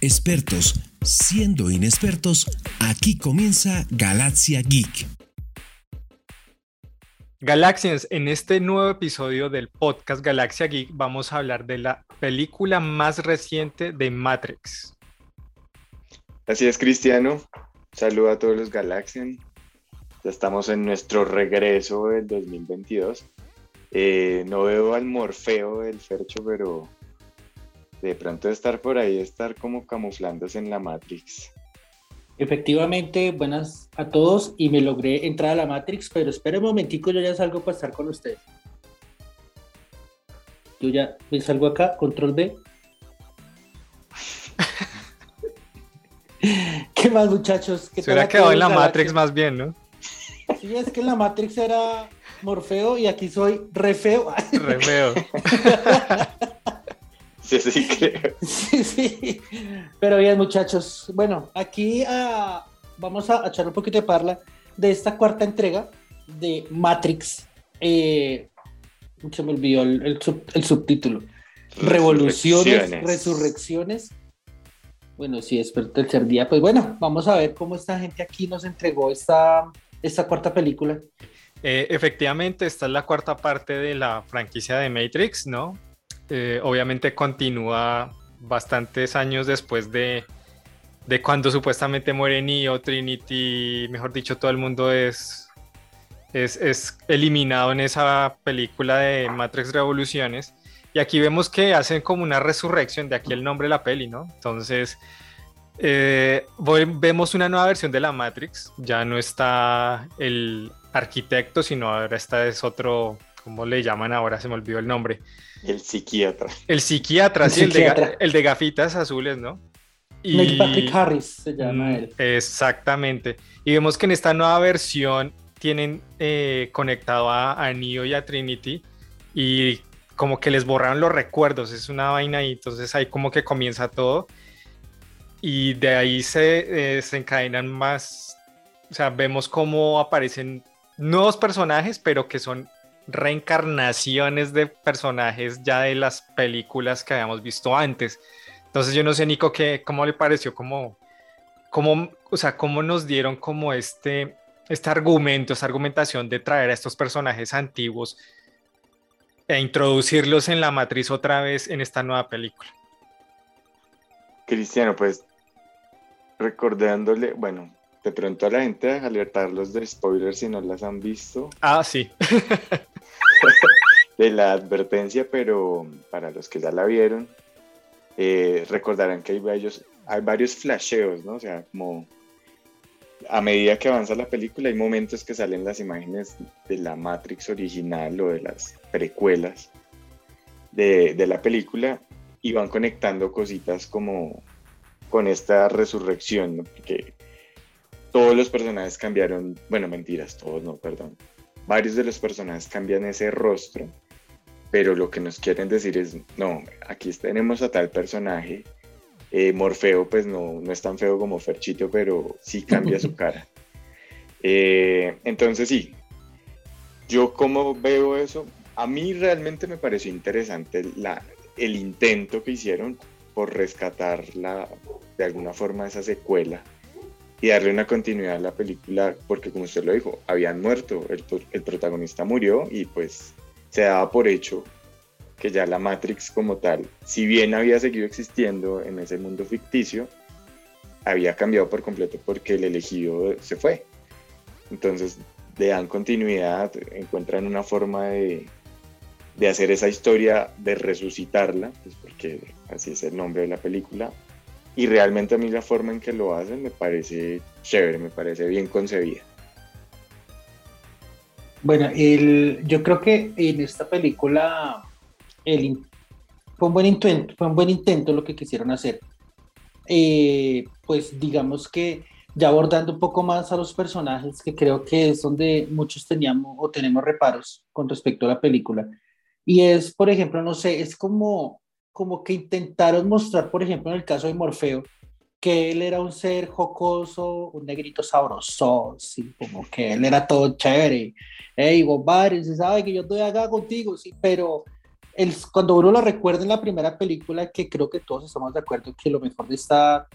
Expertos, siendo inexpertos, aquí comienza Galaxia Geek. Galaxians, en este nuevo episodio del podcast Galaxia Geek vamos a hablar de la película más reciente de Matrix. Así es, Cristiano. Saludo a todos los Galaxian. Ya estamos en nuestro regreso del 2022. Eh, no veo al Morfeo del Fercho, pero de pronto estar por ahí, estar como camuflándose en la Matrix. Efectivamente, buenas a todos y me logré entrar a la Matrix, pero espera un momentico, yo ya salgo para estar con ustedes. Yo ya me salgo acá, control B. ¿Qué más, muchachos? Se hubiera quedado en la Matrix más bien, ¿no? Sí, es que en la Matrix era Morfeo y aquí soy re feo. Sí, sí, creo. Sí, sí. Pero bien, muchachos. Bueno, aquí ah, vamos a echar un poquito de parla de esta cuarta entrega de Matrix. Eh, se me olvidó el, subtítulo. Revoluciones, resurrecciones. Bueno, sí, es el tercer día. Pues bueno, vamos a ver cómo esta gente aquí nos entregó esta, esta cuarta película. Eh, efectivamente, esta es la cuarta parte de la franquicia de Matrix, ¿no? Eh, obviamente continúa bastantes años después de, de cuando supuestamente muere Neo, Trinity, mejor dicho, todo el mundo es, es, eliminado en esa película de Matrix Revoluciones. Y aquí vemos que hacen como una resurrección, de aquí el nombre de la peli, ¿no? Entonces, eh, vemos una nueva versión de la Matrix, ya no está el arquitecto, sino ahora está es otro, ¿cómo le llaman ahora? Se me olvidó el nombre. El psiquiatra. El psiquiatra, sí, El, de, gafitas azules, ¿no? Y... Patrick Harris se llama mm, él. Exactamente. Y vemos que en esta nueva versión tienen eh, conectado a, a, Neo y a Trinity y como que les borraron los recuerdos, es una vaina y entonces ahí como que comienza todo y de ahí se, eh, se encadenan más, o sea, vemos cómo aparecen nuevos personajes, pero que son reencarnaciones de personajes ya de las películas que habíamos visto antes. Entonces yo no sé, Nico, ¿qué, ¿cómo le pareció? ¿Cómo, cómo, o sea, ¿Cómo nos dieron como este, este argumento, esta argumentación de traer a estos personajes antiguos e introducirlos en la matriz otra vez en esta nueva película? Cristiano, pues recordándole, bueno, de pronto a la gente alertarlos de spoilers si no las han visto. Ah, sí. de la advertencia, pero para los que ya la vieron, eh, recordarán que hay varios, hay varios flasheos, ¿no? O sea, como a medida que avanza la película hay momentos que salen las imágenes de la Matrix original o de las precuelas de, de la película y van conectando cositas como con esta resurrección, ¿no? Porque todos los personajes cambiaron, bueno, mentiras, todos no, perdón. Varios de los personajes cambian ese rostro, pero lo que nos quieren decir es, no, aquí tenemos a tal personaje, eh, Morfeo pues no, no es tan feo como Ferchito, pero sí cambia su cara. Eh, entonces sí, yo como veo eso, a mí realmente me pareció interesante la, el intento que hicieron por rescatar la, de alguna forma esa secuela y darle una continuidad a la película, porque como usted lo dijo, habían muerto, el, el, protagonista murió y pues se daba por hecho que ya la Matrix como tal, si bien había seguido existiendo en ese mundo ficticio, había cambiado por completo porque el elegido se fue. Entonces le dan continuidad, encuentran una forma de, de hacer esa historia, de resucitarla, pues porque así es el nombre de la película, y realmente a mí la forma en que lo hacen me parece chévere, me parece bien concebida. Bueno, el, yo creo que en esta película el, fue, un buen intento, fue un buen intento lo que quisieron hacer. Eh, pues digamos que ya abordando un poco más a los personajes, que creo que es donde muchos teníamos o tenemos reparos con respecto a la película. Y es, por ejemplo, no sé, es como como que intentaron mostrar, por ejemplo, en el caso de Morfeo, que él era un ser jocoso, un negrito sabroso, sí, como que él era todo chévere. Hey, compadre, se sabe que yo estoy acá contigo, sí, pero el, cuando uno lo recuerda en la primera película, que creo que todos estamos de acuerdo que lo mejor de, esta,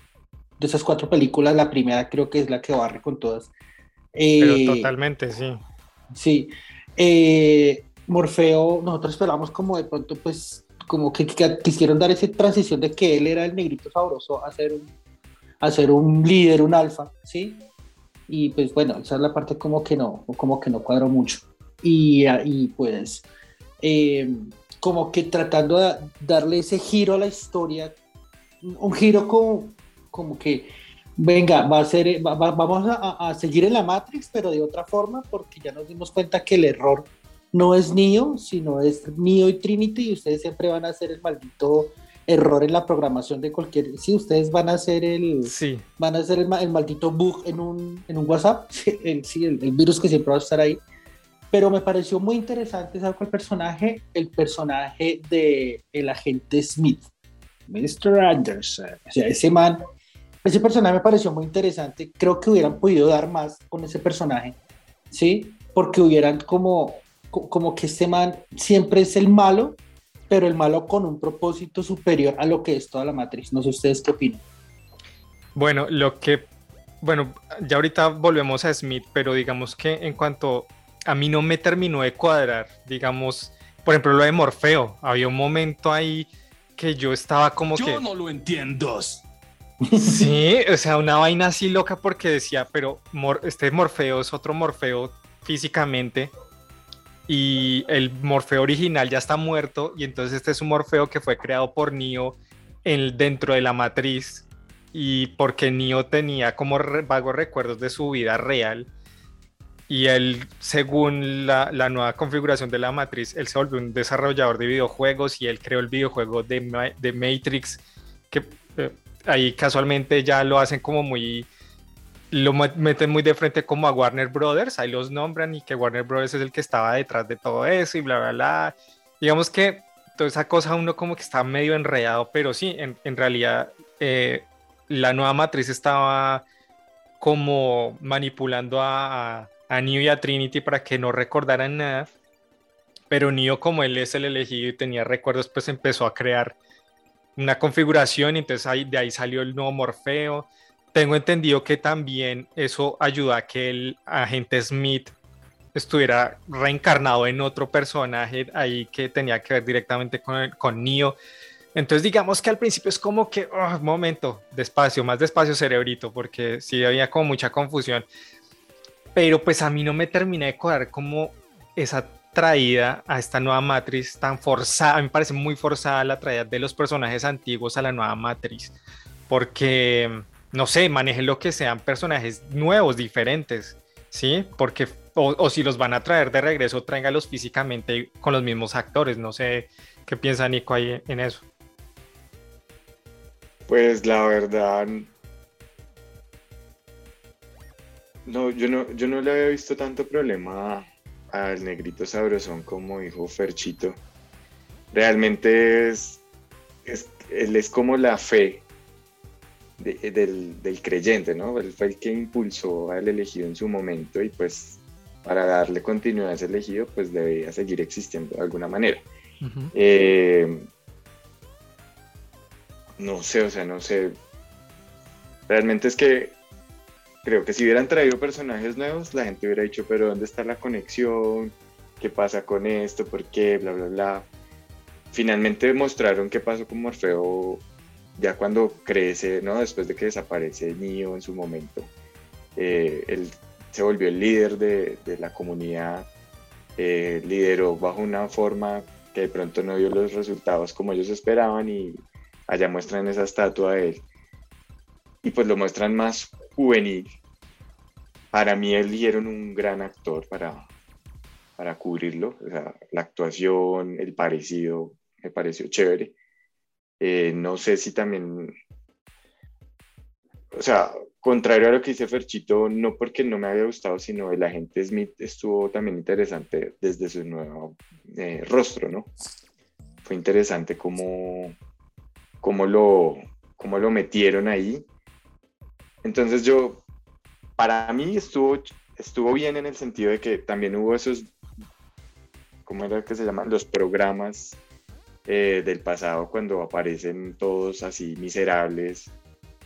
de esas cuatro películas, la primera creo que es la que barre con todas. Pero eh, totalmente, sí. Sí. Eh, Morfeo, nosotros esperamos como de pronto, pues, como que, quisieron dar esa transición de que él era el negrito sabroso a ser un, a ser un líder, un alfa, ¿sí? Y pues bueno, esa es la parte como que no, como que no cuadró mucho. Y, y pues, eh, como que tratando de darle ese giro a la historia, un giro como, como que venga, va a ser, vamos a, a, seguir en la Matrix, pero de otra forma, porque ya nos dimos cuenta que el error no es Neo, sino es Neo y Trinity, y ustedes siempre van a hacer el maldito error en la programación de cualquier. Sí, ustedes van a hacer el. Sí. Van a hacer el, maldito bug en un, en un WhatsApp, el, sí, el, virus que siempre va a estar ahí. Pero me pareció muy interesante, ¿sabes cuál personaje? El personaje de el agente Smith, Mr. Anderson. O sea, ese man ese personaje me pareció muy interesante. Creo que hubieran podido dar más con ese personaje, ¿sí? Porque hubieran como, como que este man siempre es el malo, pero el malo con un propósito superior a lo que es toda la matriz. No sé ustedes qué opinan. Bueno, lo que, bueno, ya ahorita volvemos a Smith, pero digamos que en cuanto a mí no me terminó de cuadrar, digamos, por ejemplo, lo de Morfeo, había un momento ahí que yo estaba como que... Yo no lo entiendo. Sí, o sea, una vaina así loca porque decía, pero este Morfeo es otro Morfeo físicamente y el Morfeo original ya está muerto y entonces este es un Morfeo que fue creado por Neo en, dentro de la matriz y porque Neo tenía como vagos recuerdos de su vida real y él, según la, nueva configuración de la matriz, él se volvió un desarrollador de videojuegos y él creó el videojuego de, de Matrix que eh, ahí casualmente ya lo hacen como muy, lo meten muy de frente como a Warner Brothers, ahí los nombran y que Warner Brothers es el que estaba detrás de todo eso y bla, bla, bla. Digamos que toda esa cosa uno como que está medio enredado, pero sí, en, en realidad eh, la nueva matriz estaba como manipulando a, a, Neo y a Trinity para que no recordaran nada, pero Neo como él es el elegido y tenía recuerdos, pues empezó a crear una configuración y entonces ahí, de ahí salió el nuevo Morfeo. Tengo entendido que también eso ayuda a que el agente Smith estuviera reencarnado en otro personaje ahí que tenía que ver directamente con, con Neo. Entonces digamos que al principio es como que, oh, momento, despacio, más despacio cerebrito, porque sí había como mucha confusión. Pero pues a mí no me terminé de cuadrar como esa traída a esta nueva matriz tan forzada, a mí me parece muy forzada la traída de los personajes antiguos a la nueva matriz, porque, no sé, manejen lo que sean personajes nuevos, diferentes, ¿sí? Porque, o, si los van a traer de regreso, tráigalos físicamente con los mismos actores, no sé qué piensa Nico ahí en eso. Pues la verdad, no, yo no, yo no le había visto tanto problema al negrito sabrosón como dijo Ferchito. Realmente es, él es como la fe del, creyente, ¿no? Él fue el que impulsó al elegido en su momento y pues para darle continuidad a ese elegido pues debería seguir existiendo de alguna manera. Eh, no sé, o sea, no sé. Realmente es que creo que si hubieran traído personajes nuevos, la gente hubiera dicho, pero ¿dónde está la conexión? ¿Qué pasa con esto? ¿Por qué? Bla, bla, bla. Finalmente mostraron qué pasó con Morfeo ya cuando crece, ¿no? Después de que desaparece Neo en su momento. Eh, él se volvió el líder de, la comunidad, eh, lideró bajo una forma que de pronto no dio los resultados como ellos esperaban y allá muestran esa estatua de él. Y pues lo muestran más juvenil. Para mí eligieron un gran actor para, para cubrirlo. la actuación, el parecido, me pareció chévere. Eh, no sé si también, o sea, contrario a lo que dice Ferchito, no porque no me había gustado, sino el agente Smith estuvo también interesante desde su nuevo eh, rostro, ¿no? Fue interesante cómo, cómo, lo, cómo lo metieron ahí entonces yo, para mí estuvo, estuvo bien en el sentido de que también hubo esos, ¿cómo era que se llaman? Los programas eh, del pasado cuando aparecen todos así miserables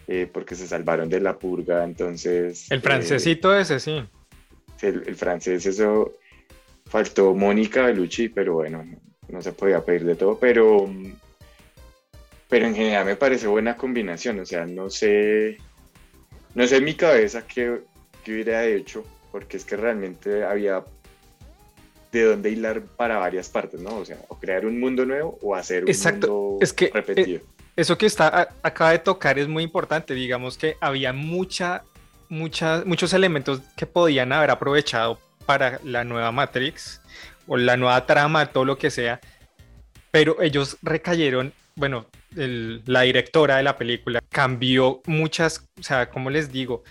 eh, porque se salvaron de la purga, entonces... El francesito ese, sí. El, el, francés, eso faltó Mónica Bellucci, pero bueno, no se podía pedir de todo, pero, pero en general me parece buena combinación, o sea, no sé, no sé en mi cabeza qué, qué hubiera hecho, porque es que realmente había de dónde hilar para varias partes, ¿no? O sea, o crear un mundo nuevo o hacer un mundo es que, eh, repetido. eso que está acaba de tocar es muy importante, digamos que había mucha, mucha, muchos elementos que podían haber aprovechado para la nueva Matrix o la nueva trama, todo lo que sea, pero ellos recayeron, bueno, la directora de la película cambió muchas, o sea, como les digo,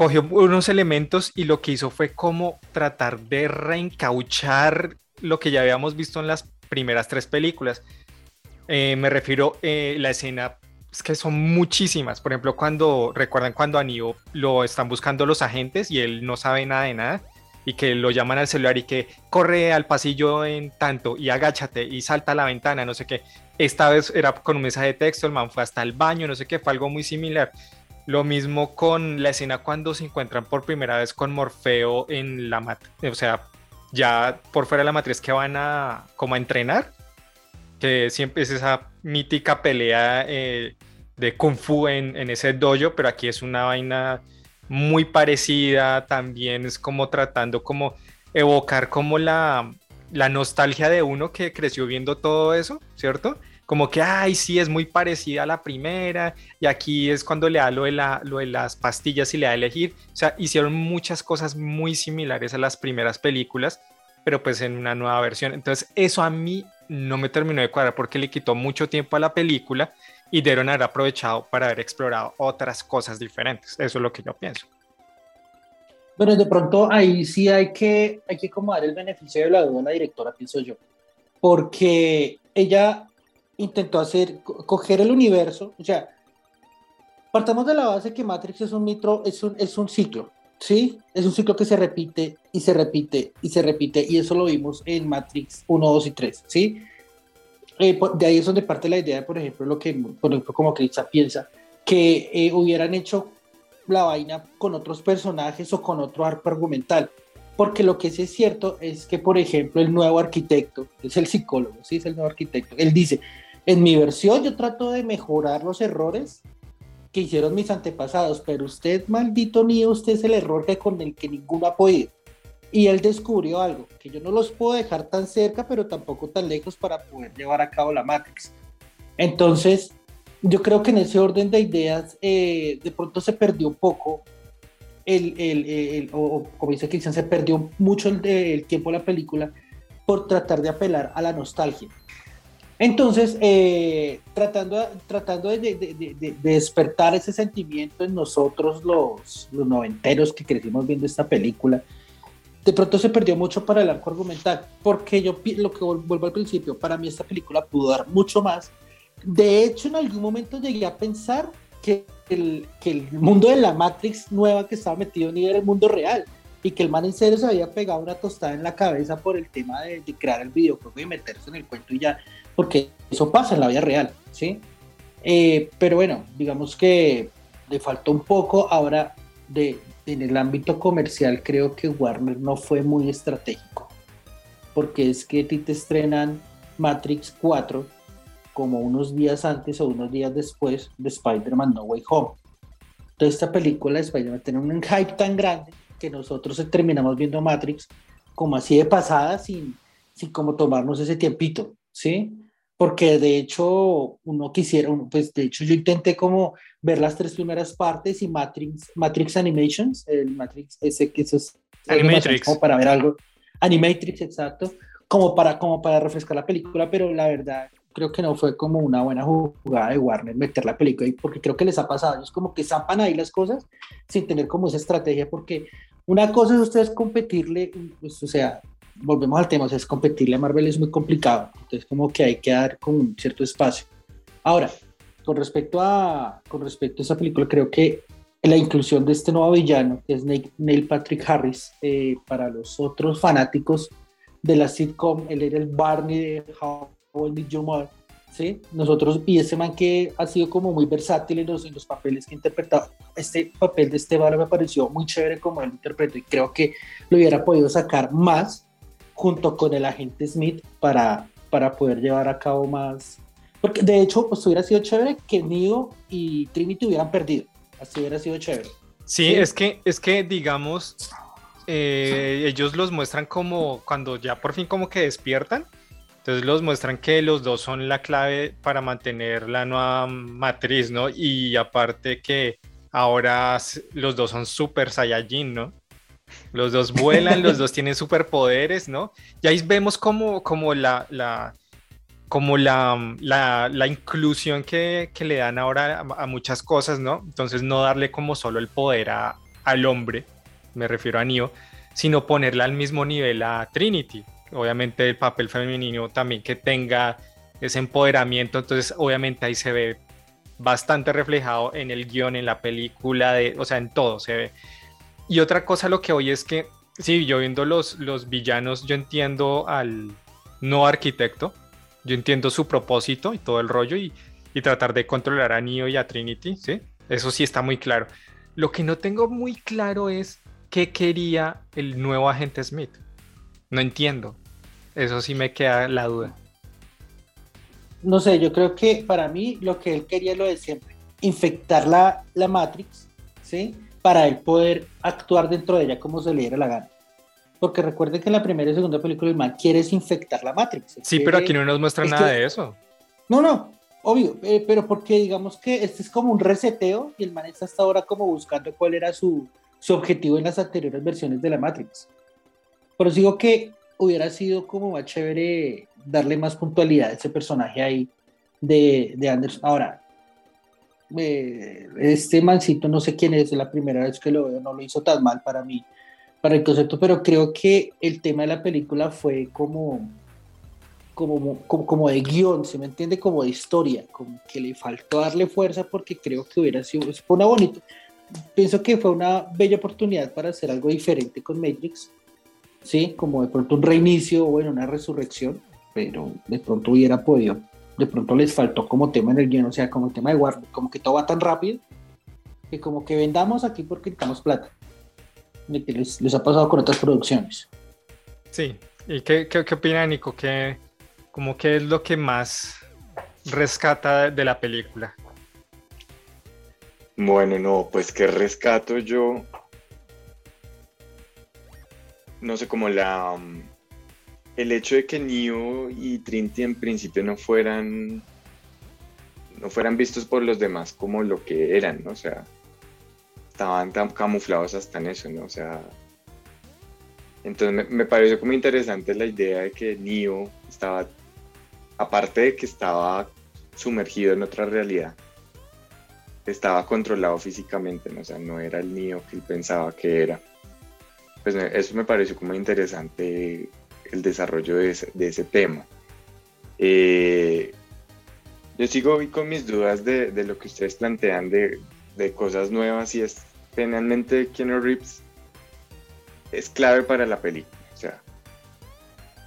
cogió unos elementos y lo que hizo fue como tratar de reencauchar lo que ya habíamos visto en las primeras tres películas. Eh, me refiero a eh, la escena, es que son muchísimas. Por ejemplo, cuando recuerdan cuando a lo están buscando los agentes y él no sabe nada de nada y que lo llaman al celular y que corre al pasillo en tanto y agáchate y salta a la ventana, no sé qué. Esta vez era con un mensaje de texto, el man fue hasta el baño, no sé qué, fue algo muy similar. Lo mismo con la escena cuando se encuentran por primera vez con Morfeo en la matriz, o sea, ya por fuera de la matriz que van a como entrenar, que siempre es esa mítica pelea eh, de kung fu en, en ese dojo, pero aquí es una vaina muy parecida, también es como tratando como evocar como la, la nostalgia de uno que creció viendo todo eso, ¿cierto? Como que, ay, sí, es muy parecida a la primera, y aquí es cuando le da lo de, la, lo de las pastillas y le da a elegir. O sea, hicieron muchas cosas muy similares a las primeras películas, pero pues en una nueva versión. Entonces, eso a mí no me terminó de cuadrar porque le quitó mucho tiempo a la película y debieron haber aprovechado para haber explorado otras cosas diferentes. Eso es lo que yo pienso. Bueno, de pronto ahí sí hay que, hay que como dar el beneficio de la duda a la directora, pienso yo, porque ella intentó hacer, coger el universo, o sea, partamos de la base que Matrix es un mitro, es un, es un ciclo, ¿sí? Es un ciclo que se repite y se repite y se repite, y eso lo vimos en Matrix 1, 2 y 3, ¿sí? Eh, de ahí es donde parte la idea, por ejemplo, lo que, por ejemplo, como Crista piensa, que eh, hubieran hecho la vaina con otros personajes o con otro arco argumental. Porque lo que es cierto es que, por ejemplo, el nuevo arquitecto, es el psicólogo, sí, es el nuevo arquitecto, él dice, en mi versión yo trato de mejorar los errores que hicieron mis antepasados, pero usted, maldito mío, usted es el error que con el que ninguno ha podido. Y él descubrió algo, que yo no los puedo dejar tan cerca, pero tampoco tan lejos para poder llevar a cabo la Matrix. Entonces, yo creo que en ese orden de ideas, eh, de pronto se perdió un poco, el, el, el, o como dice Cristian, se perdió mucho el, tiempo de la película por tratar de apelar a la nostalgia. Entonces, eh, tratando, tratando de, de, de, de, despertar ese sentimiento en nosotros, los, los noventeros que crecimos viendo esta película, de pronto se perdió mucho para el arco argumental, porque yo lo que vuelvo al principio, para mí esta película pudo dar mucho más. De hecho, en algún momento llegué a pensar que el, que el mundo de la Matrix nueva que estaba metido ni era el mundo real y que el man en serio se había pegado una tostada en la cabeza por el tema de, de crear el videojuego y meterse en el cuento y ya, porque eso pasa en la vida real, ¿sí? Eh, pero bueno, digamos que le faltó un poco ahora de, en el ámbito comercial creo que Warner no fue muy estratégico, porque es que ti te estrenan Matrix 4 como unos días antes o unos días después de Spider-Man No Way Home. Entonces esta película de Spider-Man tiene un hype tan grande que nosotros terminamos viendo Matrix como así de pasada sin, sin como tomarnos ese tiempito, ¿sí? Porque de hecho uno quisiera, pues de hecho yo intenté como ver las tres primeras partes y Matrix, Matrix Animations, el Matrix ese que es Animatrix. como para ver algo, Animatrix, exacto, como para, como para refrescar la película, pero la verdad creo que no fue como una buena jugada de Warner meter la película ahí, porque creo que les ha pasado, es como que zampan ahí las cosas sin tener como esa estrategia, porque una cosa es ustedes competirle, pues, o sea, volvemos al tema, es competirle a Marvel es muy complicado, entonces como que hay que dar como un cierto espacio. Ahora, con respecto a, con respecto a esa película, creo que la inclusión de este nuevo villano, que es Neil Patrick Harris, eh, para los otros fanáticos de la sitcom, él era el Barney de How el Jumar, ¿sí? Nosotros, y ese man que ha sido como muy versátil en los, en los papeles que ha interpretado, este papel de este Esteban me pareció muy chévere como él interpretó y creo que lo hubiera podido sacar más junto con el agente Smith para, para poder llevar a cabo más. Porque de hecho, pues hubiera sido chévere que Neo y Trinity hubieran perdido. Así hubiera sido chévere. Sí, Es, que, es que, digamos, eh, ellos los muestran como cuando ya por fin como que despiertan. Entonces los muestran que los dos son la clave para mantener la nueva matriz, ¿no? Y aparte que ahora los dos son super Saiyajin, ¿no? Los dos vuelan, los dos tienen superpoderes, ¿no? Y ahí vemos como, como la, la como la, la, inclusión que, que, le dan ahora a, muchas cosas, ¿no? Entonces no darle como solo el poder a, al hombre, me refiero a Neo, sino ponerla al mismo nivel a Trinity. Obviamente el papel femenino también que tenga ese empoderamiento, entonces obviamente ahí se ve bastante reflejado en el guion, en la película, de, o sea, en todo se ve. Y otra cosa lo que hoy es que, sí, yo viendo los, los villanos, yo entiendo al no arquitecto, yo entiendo su propósito y todo el rollo y, y tratar de controlar a Neo y a Trinity, ¿sí? Eso sí está muy claro. Lo que no tengo muy claro es qué quería el nuevo agente Smith. No entiendo. Eso sí me queda la duda. No sé, yo creo que para mí lo que él quería es lo de siempre. Infectar la, la Matrix, ¿sí? para él poder actuar dentro de ella como se le diera la gana. Porque recuerden que en la primera y segunda película el man quiere desinfectar la Matrix. Sí, pero aquí no nos muestra nada de eso. No, no, obvio, eh, pero porque digamos que este es como un reseteo y el man está hasta ahora como buscando cuál era su, su objetivo en las anteriores versiones de la Matrix. Por eso digo que hubiera sido como más chévere darle más puntualidad a ese personaje ahí de, de Anderson. Ahora, este mancito, no sé quién es, la primera vez que lo veo, no lo hizo tan mal para mí, para el concepto, pero creo que el tema de la película fue como, como, como, de guion, ¿se me entiende? Como de historia, como que le faltó darle fuerza porque creo que hubiera sido, fue una bonita, pienso que fue una bella oportunidad para hacer algo diferente con Matrix, ¿sí? Como de pronto un reinicio o bueno, una resurrección, pero de pronto hubiera podido de pronto les faltó como tema en el guion, o sea, como el tema de Warner, como que todo va tan rápido que como que vendamos aquí porque necesitamos plata. Les, les ha pasado con otras producciones. Sí, ¿y qué, qué, qué opina Nico? ¿Qué, como que es lo que más rescata de la película? Bueno, no, pues que rescato yo, no sé, como la, el hecho de que Neo y Trinity en principio no fueran no fueran vistos por los demás como lo que eran, ¿no? O sea, estaban tan camuflados hasta en eso, ¿no? O sea, entonces me, pareció como interesante la idea de que Neo estaba, aparte de que estaba sumergido en otra realidad, estaba controlado físicamente, ¿no? O sea, no era el Neo que él pensaba que era. Pues eso me pareció como interesante el desarrollo de ese, tema. Eh, yo sigo hoy con mis dudas de, lo que ustedes plantean de, cosas nuevas y es finalmente Keanu Reeves es clave para la película. O sea,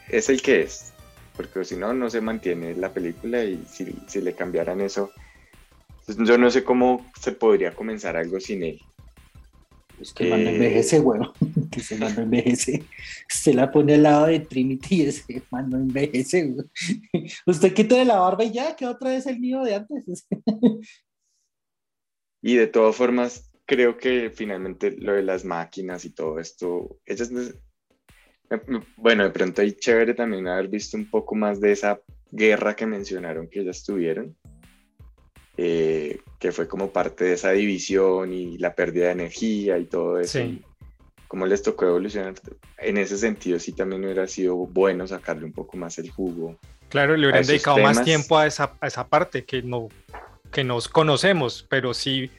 es el que es. Porque si no, no se mantiene la película y si, si le cambiaran eso, pues yo no sé cómo se podría comenzar algo sin él. Es que man eh, envejece, bueno, que ese man no envejece. Se la pone al lado de Trinity y ese man no envejece. Usted quita la barba y ya, que otra vez el mío de antes. y de todas formas, creo que finalmente lo de las máquinas y todo esto, ellas, bueno, de pronto hay chévere también haber visto un poco más de esa guerra que mencionaron que ellas tuvieron eh, que fue como parte de esa división y la pérdida de energía y todo eso. Como les tocó evolucionar, en ese sentido sí también hubiera sido bueno sacarle un poco más el jugo. Claro, le hubieran dedicado más tiempo a esa, a esa parte que, no, que nos conocemos, pero sí,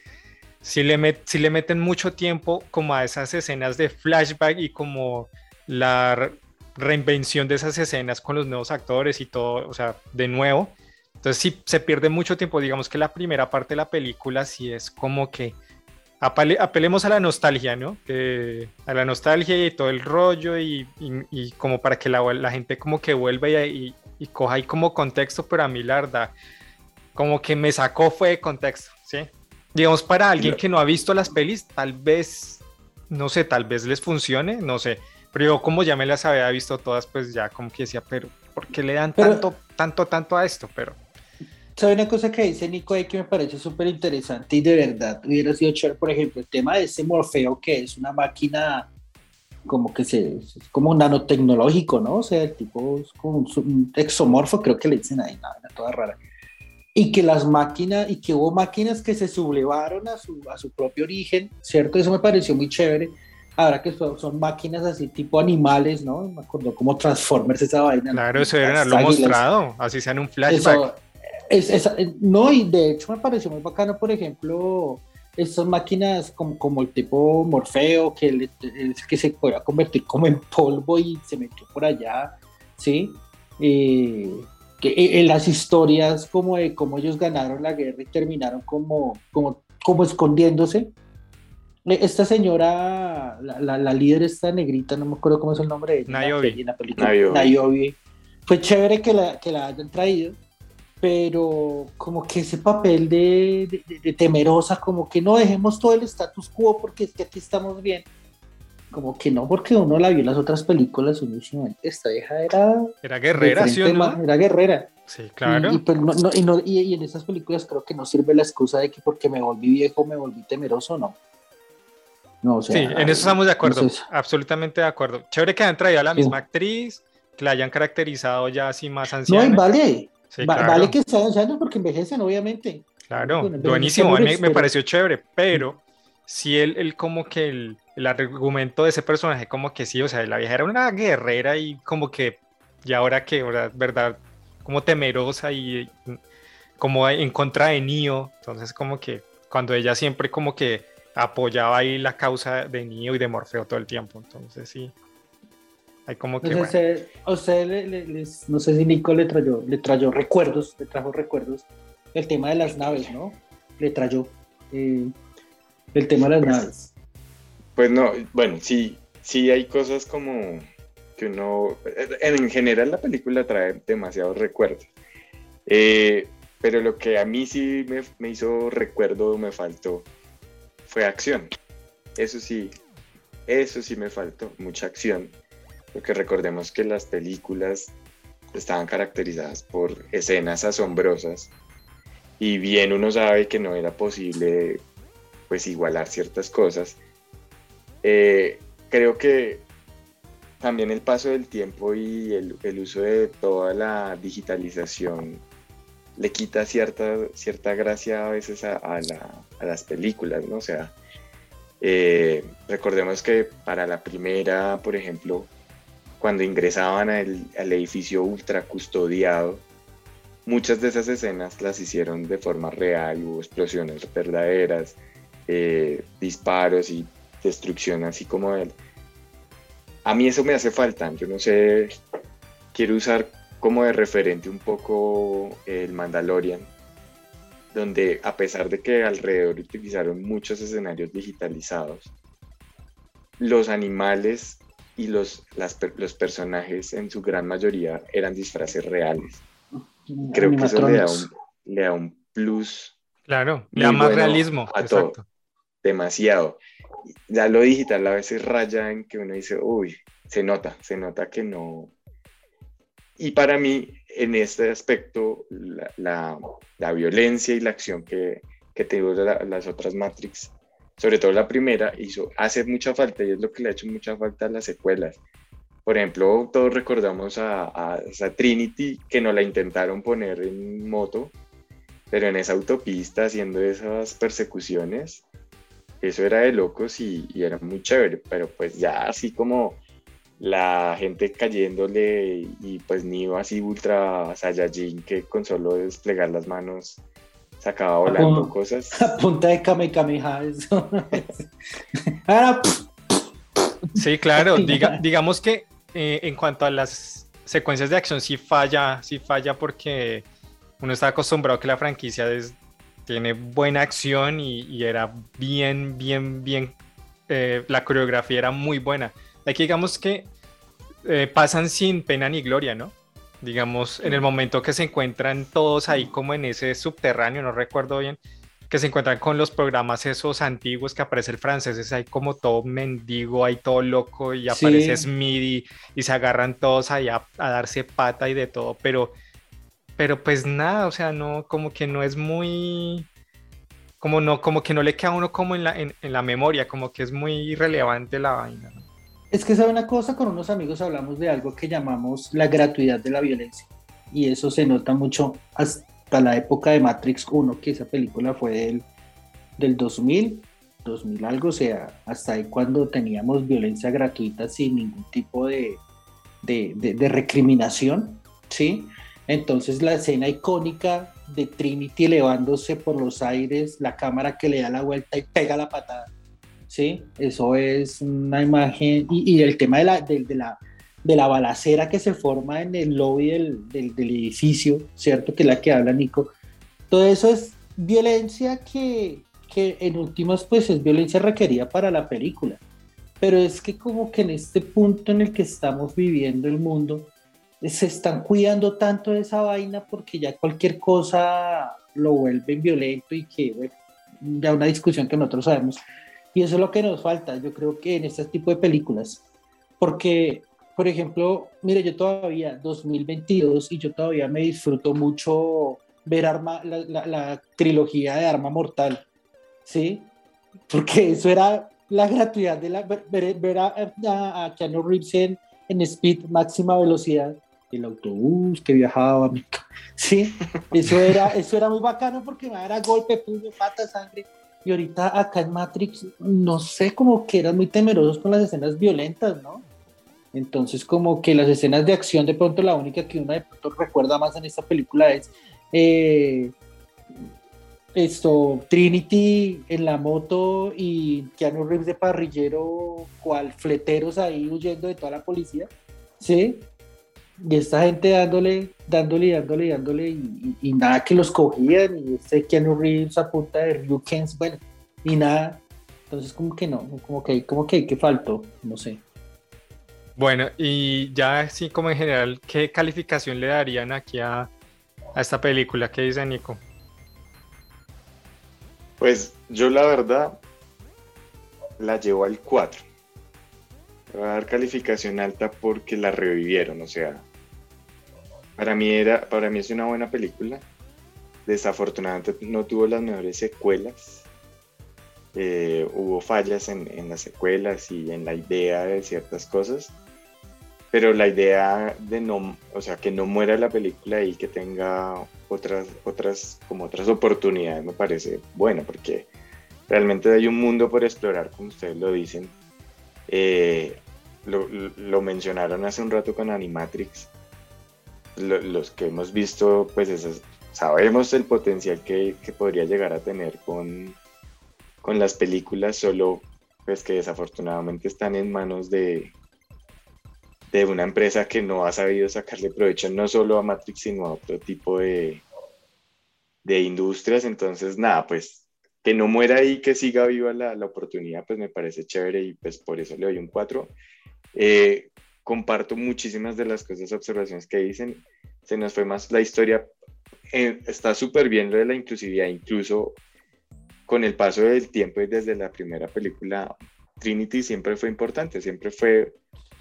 sí, le met, le meten mucho tiempo como a esas escenas de flashback y como la reinvención de esas escenas con los nuevos actores y todo, o sea, de nuevo entonces sí se pierde mucho tiempo, digamos que la primera parte de la película sí es como que apelemos a la nostalgia, ¿no? a la nostalgia y todo el rollo y, como para que la, gente como que vuelva y, y coja ahí como contexto, pero a mí la verdad, como que me sacó fue de contexto, ¿sí? Digamos, para alguien que no ha visto las pelis, tal vez, no sé, tal vez les funcione, no sé, pero yo como ya me las había visto todas, pues ya como que decía, pero ¿por qué le dan tanto, tanto, tanto a esto? Pero... ¿Sabe una cosa que dice Nico ahí que me parece súper interesante y de verdad hubiera sido chévere, por ejemplo, el tema de ese Morfeo que es una máquina como que se, es como nanotecnológico, ¿no? O sea, el tipo es como un, exomorfo, creo que le dicen ahí, nada, toda rara. Y que las máquinas, y que hubo máquinas que se sublevaron a su, a su propio origen, ¿cierto? Eso me pareció muy chévere. Ahora que son, son máquinas así tipo animales, ¿no? Me acuerdo como Transformers esa vaina. Claro, eso deben haberlo mostrado, así sea en un flashback. Es, no, y de hecho me pareció muy bacano, por ejemplo, estas máquinas como, como el tipo Morfeo, que, que se podía convertir como en polvo y se metió por allá, ¿sí? Eh, que eh, en las historias como de cómo ellos ganaron la guerra y terminaron como, como, como escondiéndose. Eh, esta señora, la, la, líder, esta negrita, no me acuerdo cómo es el nombre de ella. Nayobi. En la película, Nayobi. Fue chévere que la, que la hayan traído pero como que ese papel de, de, temerosa, como que no dejemos todo el status quo porque es que aquí estamos bien. Como que no, porque uno la vio en las otras películas, uno dice, esta vieja era... Era guerrera, ¿sí no? Era guerrera. Sí, claro. Y, pues, no, y, no, y, en esas películas creo que no sirve la excusa de que porque me volví viejo me volví temeroso, no. No, o sea, sí, en eso estamos de acuerdo, absolutamente de acuerdo. Chévere que hayan traído a la misma actriz, que la hayan caracterizado ya así más anciana. No, vale, Vale que sean ancianos porque envejecen, obviamente. Claro, buenísimo, a mí me pareció chévere, pero si él, él como que el, el, argumento de ese personaje, como que sí, o sea, la vieja era una guerrera y como que, y ahora que, verdad, como temerosa y como en contra de Nio, entonces como que cuando ella siempre como que apoyaba ahí la causa de Nio y de Morfeo todo el tiempo, entonces sí, hay como que. No sé, a usted no sé si Nico le trayó, le trayó recuerdos, le trajo recuerdos. El tema de las naves, ¿no? Le trayó eh, el tema de las pues, naves. Pues no, bueno, sí, sí hay cosas como que uno. En general, la película trae demasiados recuerdos. Eh, pero lo que a mí sí me, me hizo recuerdo, me faltó, fue acción. Eso sí, eso sí me faltó, mucha acción porque recordemos que las películas estaban caracterizadas por escenas asombrosas y bien uno sabe que no era posible pues igualar ciertas cosas. Eh, creo que también el paso del tiempo y el, uso de toda la digitalización le quita cierta, cierta gracia a veces a, las películas, ¿no? O sea, eh, recordemos que para la primera, por ejemplo, cuando ingresaban al, edificio ultra custodiado, muchas de esas escenas las hicieron de forma real, hubo explosiones verdaderas, eh, disparos y destrucción así como él. A mí eso me hace falta, yo no sé, quiero usar como de referente un poco el Mandalorian, donde a pesar de que alrededor utilizaron muchos escenarios digitalizados, los animales y los, los personajes en su gran mayoría eran disfraces reales. Creo que eso le da un, le da un plus. Claro, le da más realismo. A todo. Demasiado. Ya lo digital a veces raya en que uno dice, uy, se nota, se nota que no. Y para mí, en este aspecto, la, la, violencia y la acción que, que tengo las otras Matrix sobre todo la primera, hizo, hace mucha falta y es lo que le ha hecho mucha falta a las secuelas. Por ejemplo, todos recordamos a, a, Trinity que nos la intentaron poner en moto, pero en esa autopista haciendo esas persecuciones, eso era de locos y, era muy chévere, pero pues ya así como la gente cayéndole y pues Neo así ultra Saiyajin que con solo desplegar las manos se acaba volando cosas. A punta de Kame eso. sí, claro, digamos que eh, en cuanto a las secuencias de acción sí falla, sí falla porque uno está acostumbrado que la franquicia tiene buena acción y, era bien, bien, bien, eh, la coreografía era muy buena. Aquí digamos que eh, pasan sin pena ni gloria, ¿no? Digamos, en el momento que se encuentran todos ahí como en ese subterráneo, no recuerdo bien, que se encuentran con los programas esos antiguos que aparece el francés, es ahí como todo mendigo, ahí todo loco y aparece Smithy y se agarran todos ahí a, darse pata y de todo, pero, pero pues nada, o sea, no, como que no es muy, como no, como que no le queda a uno como en la, en, la memoria, como que es muy irrelevante la vaina. Es que sabe una cosa, con unos amigos hablamos de algo que llamamos la gratuidad de la violencia. Y eso se nota mucho hasta la época de Matrix 1, que esa película fue del, del 2000, 2000 algo, o sea, hasta ahí cuando teníamos violencia gratuita sin ningún tipo de, de, de, recriminación, ¿sí? Entonces la escena icónica de Trinity elevándose por los aires, la cámara que le da la vuelta y pega la patada ¿sí? Eso es una imagen, y, el tema de la, de, la, de la balacera que se forma en el lobby del, del, edificio, ¿cierto? Que es la que habla Nico. Todo eso es violencia que, que en últimas pues es violencia requerida para la película. Pero es que como que en este punto en el que estamos viviendo el mundo, se están cuidando tanto de esa vaina porque ya cualquier cosa lo vuelve violento y que, bueno, ya una discusión que nosotros sabemos y eso es lo que nos falta, yo creo que en este tipo de películas. Porque, por ejemplo, mire, yo todavía, 2022, y yo todavía me disfruto mucho ver arma, la, trilogía de Arma Mortal, ¿sí? Porque eso era la gratuidad de la, ver, a, a, Keanu Reeves en, en speed, máxima velocidad, el autobús que viajaba, sí, eso era, eso era muy bacano porque era golpe, puño, pata, sangre, y ahorita acá en Matrix, no sé, como que eran muy temerosos con las escenas violentas, ¿no? Entonces, como que las escenas de acción, de pronto la única que uno de pronto recuerda más en esta película es eh, esto, Trinity en la moto y Keanu Reeves de parrillero, cual fleteros ahí huyendo de toda la policía, ¿sí? Y esta gente dándole, dándole, dándole, dándole, y, nada que los cogían, y este Keanu Reeves a punta de Ryukens, bueno, y nada. Entonces, como que no, como que, como que, que faltó, no sé. Bueno, y ya así como en general, ¿qué calificación le darían aquí a, a esta película? ¿Qué dice Nico? Pues yo la verdad la llevo al 4 va a dar calificación alta porque la revivieron, o sea, para mí era, para mí es una buena película. Desafortunadamente no tuvo las mejores secuelas. Eh, hubo fallas en, en, las secuelas y en la idea de ciertas cosas. Pero la idea de no, o sea, que no muera la película y que tenga otras, otras, como otras oportunidades me parece bueno, porque realmente hay un mundo por explorar, como ustedes lo dicen. Eh, lo, mencionaron hace un rato con Animatrix. los que hemos visto, pues sabemos el potencial que, podría llegar a tener con, con las películas, solo pues que desafortunadamente están en manos de, de una empresa que no ha sabido sacarle provecho no solo a Matrix, sino a otro tipo de, de industrias. Entonces, nada, pues que no muera ahí, que siga viva la, la, oportunidad, pues me parece chévere y pues por eso le doy un 4. Eh, comparto muchísimas de las cosas, observaciones que dicen. Se nos fue más la historia. Eh, está súper bien lo de la inclusividad, incluso con el paso del tiempo y desde la primera película, Trinity siempre fue importante, siempre fue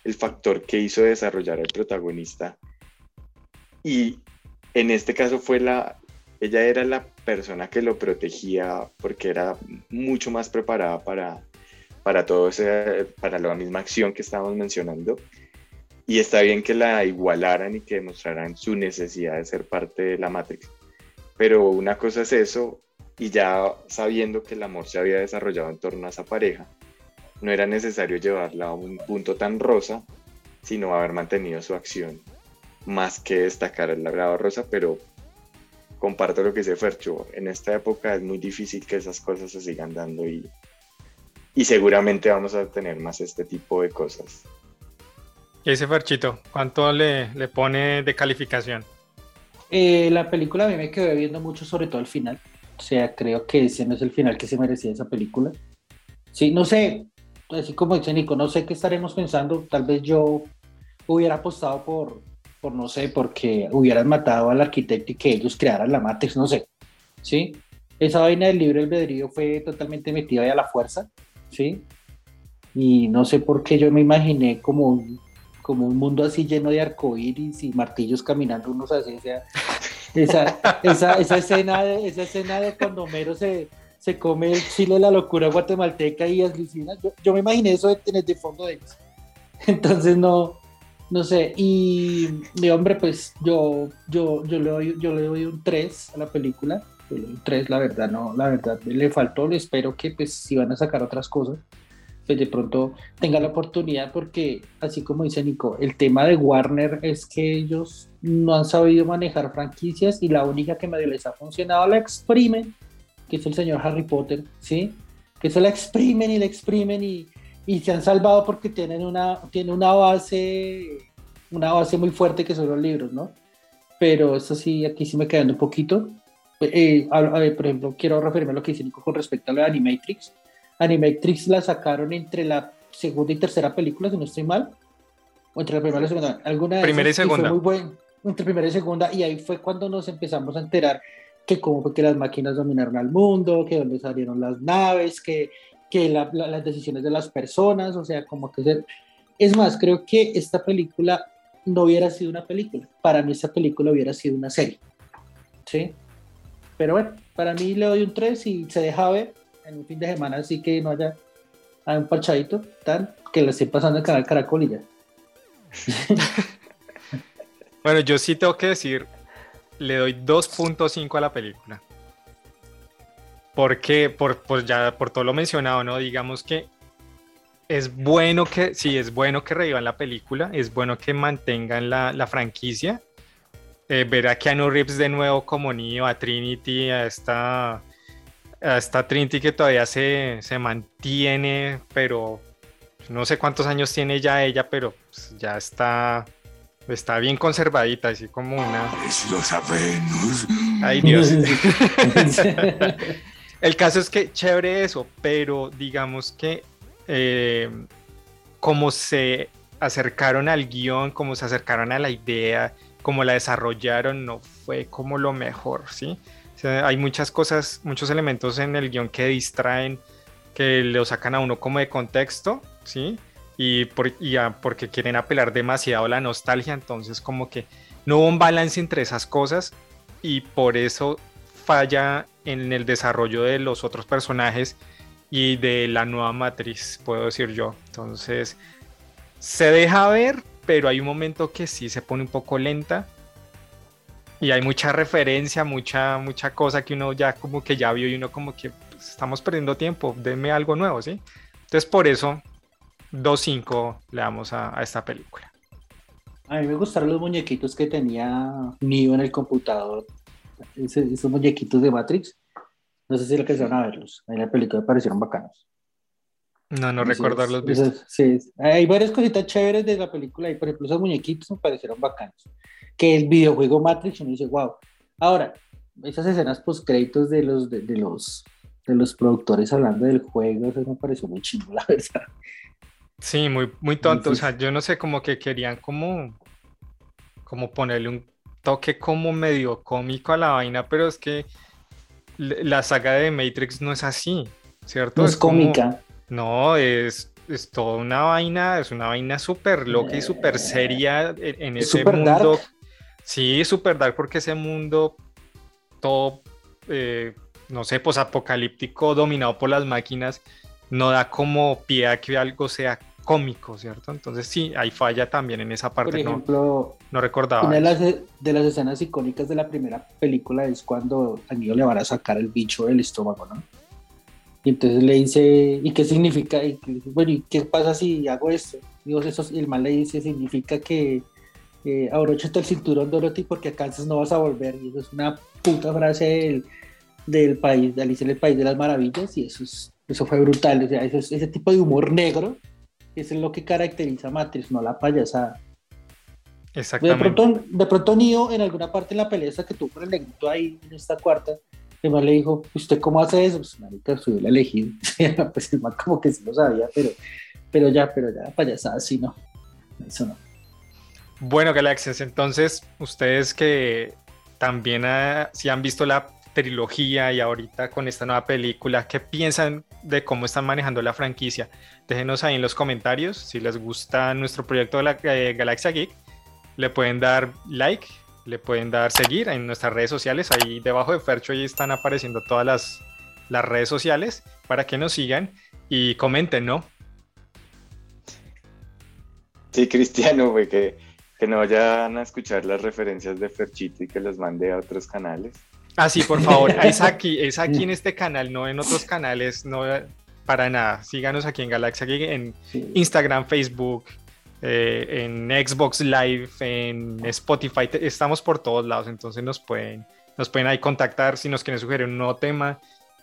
el factor que hizo desarrollar al protagonista. Y en este caso fue la, ella era la persona que lo protegía porque era mucho más preparada para, para todo ese, para la misma acción que estábamos mencionando. Y está bien que la igualaran y que demostraran su necesidad de ser parte de la Matrix. Pero una cosa es eso, y ya sabiendo que el amor se había desarrollado en torno a esa pareja, no era necesario llevarla a un punto tan rosa, sino haber mantenido su acción, más que destacar el grado rosa, pero comparto lo que dice Fercho, en esta época es muy difícil que esas cosas se sigan dando y y seguramente vamos a tener más este tipo de cosas. ¿Y ese Ferchito? ¿Cuánto le, le pone de calificación? Eh, la película a mí me quedó viendo mucho, sobre todo el final. O sea, creo que ese no es el final que se merecía esa película. Sí, no sé, así como dice Nico, no sé qué estaremos pensando. Tal vez yo hubiera apostado por, por no sé, porque hubieran matado al arquitecto y que ellos crearan la Matrix, no sé, ¿sí? Esa vaina del libre albedrío fue totalmente metida ahí a la fuerza, ¿sí? Y no sé por qué yo me imaginé como un, como un mundo así lleno de arcoíris y martillos caminando unos así, esa, esa, esa, escena de, esa escena de cuando Homero se, se come el chile de la locura guatemalteca y aslicina, yo, yo me imaginé eso en el de fondo de ellos. Entonces no, no sé, y, mi hombre, pues yo, yo, yo, le doy, yo le doy un 3 a la película, un 3, la verdad, no, la verdad, le faltó, le espero que pues si van a sacar otras cosas, pues de pronto tenga la oportunidad, porque así como dice Nico, el tema de Warner es que ellos no han sabido manejar franquicias y la única que medio les ha funcionado la exprimen, que es el señor Harry Potter, ¿sí? Que se la exprimen y la exprimen y, y se han salvado porque tienen una, tiene una base, una base muy fuerte que son los libros, ¿no? Pero eso sí, aquí sí me quedando un poquito. Eh, por ejemplo, quiero referirme a lo que dice Nico con respecto a lo de Animatrix. Animatrix la sacaron entre la segunda y tercera película, si no estoy mal. O entre la primera y la segunda. Alguna primera y segunda. muy buen, entre primera y segunda. Y ahí fue cuando nos empezamos a enterar que cómo fue que las máquinas dominaron al mundo, que dónde salieron las naves, que, que las decisiones de las personas, o sea, como que... Es más, creo que esta película no hubiera sido una película. Para mí esta película hubiera sido una serie. ¿Sí? Pero bueno, para mí le doy un 3 y se deja ver en un fin de semana, así que no haya, un parchadito tan que le esté pasando el canal Caracol y ya. bueno, yo sí tengo que decir, le doy 2.5 a la película. Porque, por, por, ya, por todo lo mencionado, ¿no? Digamos que es bueno que, sí, es bueno que revivan la película, es bueno que mantengan la, la franquicia. Eh, ver a Keanu Reeves de nuevo como niño, a Trinity, a esta esta Trinity que todavía se, se, mantiene, pero no sé cuántos años tiene ya ella, pero pues, ya está, está bien conservadita, así como una... Ay Dios. El caso es que chévere eso, pero digamos que eh, como se acercaron al guion, como se acercaron a la idea, como la desarrollaron, no fue como lo mejor, ¿sí? hay muchas cosas, muchos elementos en el guion que distraen, que lo sacan a uno como de contexto, ¿sí? Y, por, porque quieren apelar demasiado a la nostalgia, entonces como que no hubo un balance entre esas cosas y por eso falla en el desarrollo de los otros personajes y de la nueva matriz, puedo decir yo. Entonces, se deja ver, pero hay un momento que sí se pone un poco lenta y hay mucha referencia, mucha, mucha cosa que uno ya como que ya vio y uno como que pues, estamos perdiendo tiempo, denme algo nuevo, ¿sí? Entonces por eso 2.5 le damos a, esta película. A mí me gustaron los muñequitos que tenía Neo en el computador, esos muñequitos de Matrix. No sé si lo que se van a verlos. En la película me parecieron bacanos. No, no recuerdo los vistos. Sí, hay varias cositas chéveres de la película y por ejemplo esos muñequitos me parecieron bacanos que el videojuego Matrix, uno dice, wow. Ahora, esas escenas post créditos de los, de, los, de los productores hablando del juego, eso me pareció muy chido, la verdad. Sí, muy, muy tonto. O sea, yo no sé, como que querían como, como ponerle un toque como medio cómico a la vaina, pero es que la saga de Matrix no es así, ¿cierto? No es, cómica. No, es, es toda una vaina, es una vaina súper loca y súper seria en, ese mundo. Sí, super dark porque ese mundo todo, eh, no sé, pues apocalíptico, dominado por las máquinas, no da como pie a que algo sea cómico, ¿cierto? Entonces sí, hay falla también en esa parte. Por ejemplo, no, recordaba. Una de las, de las, escenas icónicas de la primera película es cuando a Neo le van a sacar el bicho del estómago, ¿no? Y entonces le dice, ¿y qué significa? Y bueno, ¿y qué pasa si hago esto? Y el mal le dice, significa que eh, abróchate el cinturón Dorothy porque a Kansas no vas a volver. Y eso es una puta frase del, del país, de Alicia en el País de las Maravillas, y eso, es, eso fue brutal. O sea, eso es, ese tipo de humor negro eso es lo que caracteriza a Matrix, no la payasada. Exactamente. De pronto, de pronto Neo, en alguna parte en la pelea que tuvo con el negrito ahí en esta cuarta, el man le dijo, ¿usted cómo hace eso? Pues, marica, soy el elegido. pues el man como que sí lo sabía, pero, pero ya, pero ya, payasada, sí, no. Eso no. Bueno, Galaxias, entonces ustedes que también ah, si han visto la trilogía y ahorita con esta nueva película, ¿qué piensan de cómo están manejando la franquicia? Déjenos ahí en los comentarios si les gusta nuestro proyecto de la eh, Galaxia Geek. Le pueden dar like, le pueden dar seguir en nuestras redes sociales. Ahí debajo de Fercho ahí están apareciendo todas las, las redes sociales para que nos sigan y comenten, ¿no? Sí, Cristiano, güey, que, que no vayan a escuchar las referencias de Ferchito y que los mande a otros canales. Ah, sí, por favor. Es aquí, es aquí en este canal, no en otros canales, no para nada. Síganos aquí en Galaxia en Instagram, Facebook, eh, en Xbox Live, en Spotify. Estamos por todos lados, entonces nos pueden, nos pueden ahí contactar si nos quieren sugerir un nuevo tema.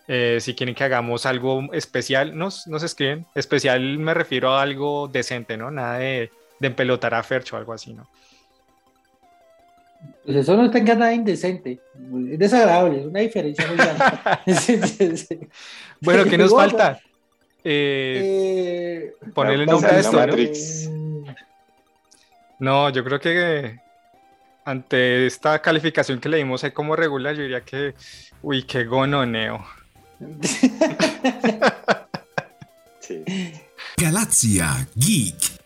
Eh, si quieren que hagamos algo especial, nos, nos escriben. Especial me refiero a algo decente, ¿no? Nada de, de empelotar a Fercho o algo así, ¿no? Pues eso no tenga nada indecente, es desagradable, es una diferencia muy grande. bueno, ¿qué nos falta? Eh, eh, ponerle nombre a esto. ¿no? No, yo creo que ante esta calificación que le dimos ahí como regular, yo diría que, uy, qué gononeo. sí. Galaxia Geek.